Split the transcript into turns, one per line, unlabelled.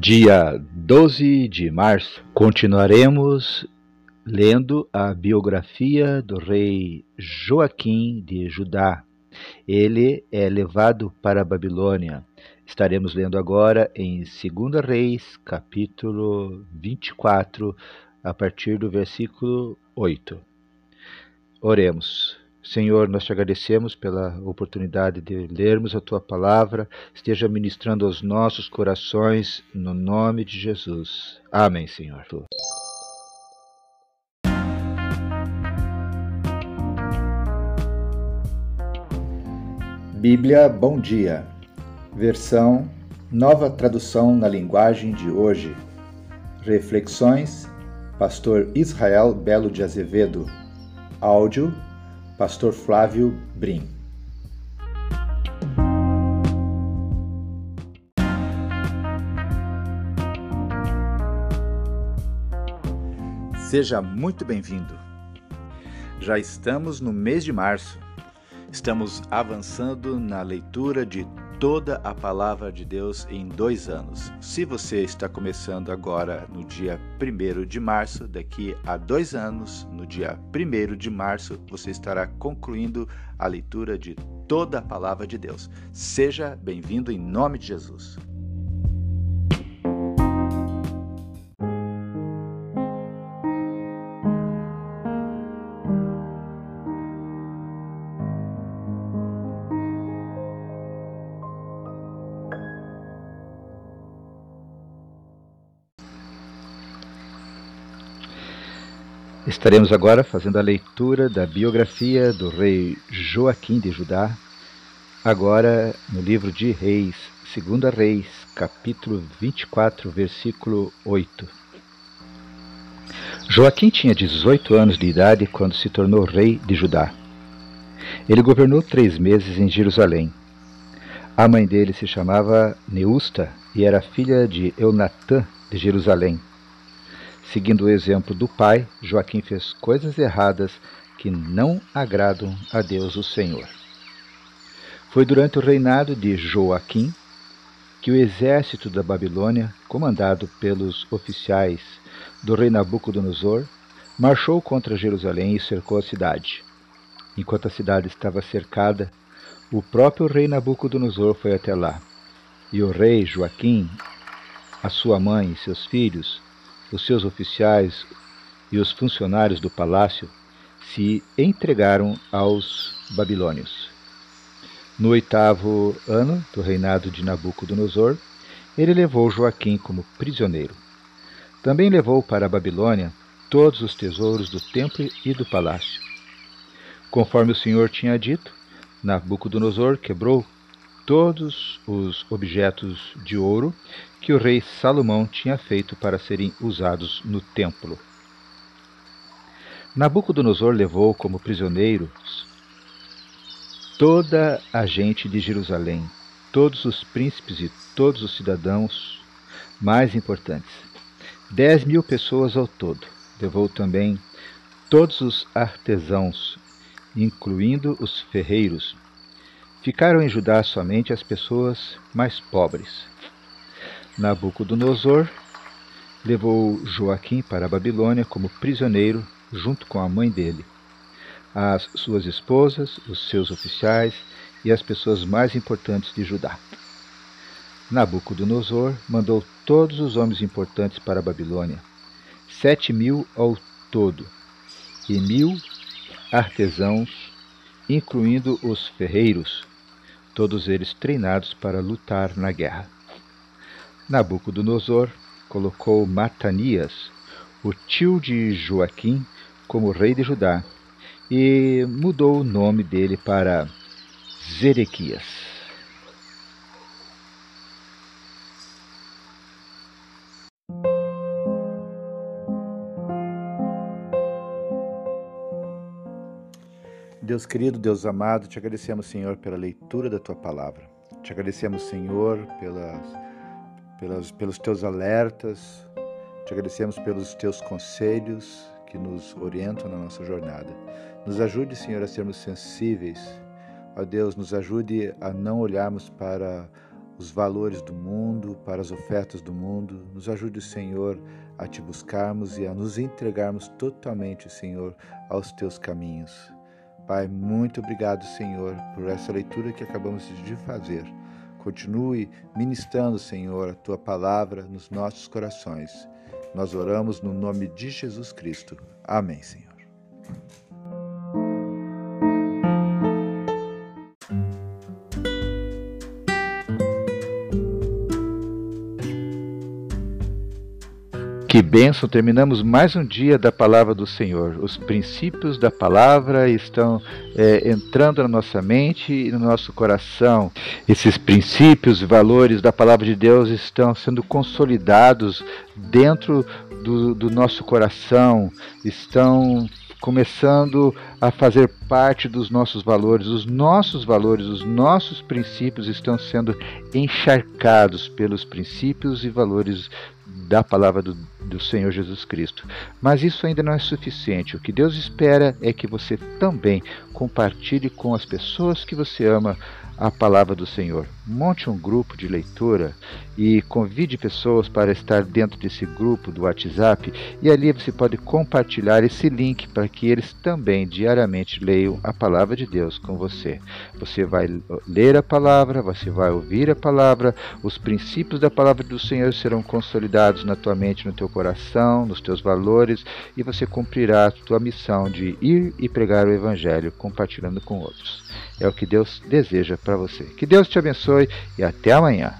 Dia 12 de março, continuaremos lendo a biografia do rei Joaquim de Judá. Ele é levado para a Babilônia. Estaremos lendo agora em 2 Reis, capítulo 24, a partir do versículo 8. Oremos. Senhor, nós te agradecemos pela oportunidade de lermos a tua palavra, esteja ministrando aos nossos corações, no nome de Jesus. Amém, Senhor. Bíblia Bom Dia, versão Nova Tradução na Linguagem de Hoje. Reflexões, Pastor Israel Belo de Azevedo. Áudio, Pastor Flávio Brim. Seja muito bem-vindo. Já estamos no mês de março. Estamos avançando na leitura de toda a palavra de Deus em dois anos. Se você está começando agora no dia 1 de março, daqui a dois anos, no dia 1 de março, você estará concluindo a leitura de toda a palavra de Deus. Seja bem-vindo em nome de Jesus. Estaremos agora fazendo a leitura da biografia do rei Joaquim de Judá, agora no livro de Reis, 2 Reis, capítulo 24, versículo 8. Joaquim tinha 18 anos de idade quando se tornou rei de Judá. Ele governou três meses em Jerusalém. A mãe dele se chamava Neusta e era filha de Eunatã de Jerusalém. Seguindo o exemplo do pai, Joaquim fez coisas erradas que não agradam a Deus o Senhor. Foi durante o reinado de Joaquim que o exército da Babilônia, comandado pelos oficiais do rei Nabucodonosor, marchou contra Jerusalém e cercou a cidade. Enquanto a cidade estava cercada, o próprio rei Nabucodonosor foi até lá. E o rei Joaquim, a sua mãe e seus filhos os seus oficiais e os funcionários do palácio se entregaram aos babilônios. No oitavo ano do reinado de Nabucodonosor, ele levou Joaquim como prisioneiro. Também levou para a Babilônia todos os tesouros do templo e do palácio. Conforme o Senhor tinha dito, Nabucodonosor quebrou todos os objetos de ouro que o rei Salomão tinha feito para serem usados no templo. Nabucodonosor levou como prisioneiros toda a gente de Jerusalém, todos os príncipes e todos os cidadãos mais importantes, dez mil pessoas ao todo. Levou também todos os artesãos, incluindo os ferreiros. Ficaram em Judá somente as pessoas mais pobres. Nabucodonosor levou Joaquim para a Babilônia como prisioneiro junto com a mãe dele, as suas esposas, os seus oficiais e as pessoas mais importantes de Judá. Nabucodonosor mandou todos os homens importantes para a Babilônia, sete mil ao todo, e mil artesãos, incluindo os ferreiros, todos eles treinados para lutar na guerra. Nabucodonosor colocou Matanias, o tio de Joaquim, como rei de Judá e mudou o nome dele para Zerequias. Deus querido, Deus amado, te agradecemos, Senhor, pela leitura da tua palavra. Te agradecemos, Senhor, pelas pelas, pelos teus alertas, te agradecemos pelos teus conselhos que nos orientam na nossa jornada. Nos ajude, Senhor, a sermos sensíveis. Ó Deus, nos ajude a não olharmos para os valores do mundo, para as ofertas do mundo. Nos ajude, Senhor, a te buscarmos e a nos entregarmos totalmente, Senhor, aos teus caminhos. Pai, muito obrigado, Senhor, por essa leitura que acabamos de fazer. Continue ministrando, Senhor, a tua palavra nos nossos corações. Nós oramos no nome de Jesus Cristo. Amém, Senhor. Que bênção! Terminamos mais um dia da palavra do Senhor. Os princípios da palavra estão é, entrando na nossa mente e no nosso coração. Esses princípios e valores da palavra de Deus estão sendo consolidados dentro do, do nosso coração, estão começando a fazer parte dos nossos valores. Os nossos valores, os nossos princípios estão sendo encharcados pelos princípios e valores da palavra do, do Senhor Jesus Cristo. Mas isso ainda não é suficiente. O que Deus espera é que você também compartilhe com as pessoas que você ama a palavra do Senhor. Monte um grupo de leitura e convide pessoas para estar dentro desse grupo do WhatsApp e ali você pode compartilhar esse link para que eles também diariamente leiam a palavra de Deus com você. Você vai ler a palavra, você vai ouvir a palavra, os princípios da palavra do Senhor serão consolidados na tua mente, no teu coração, nos teus valores e você cumprirá a tua missão de ir e pregar o evangelho compartilhando com outros. É o que Deus deseja para você. Que Deus te abençoe e até amanhã.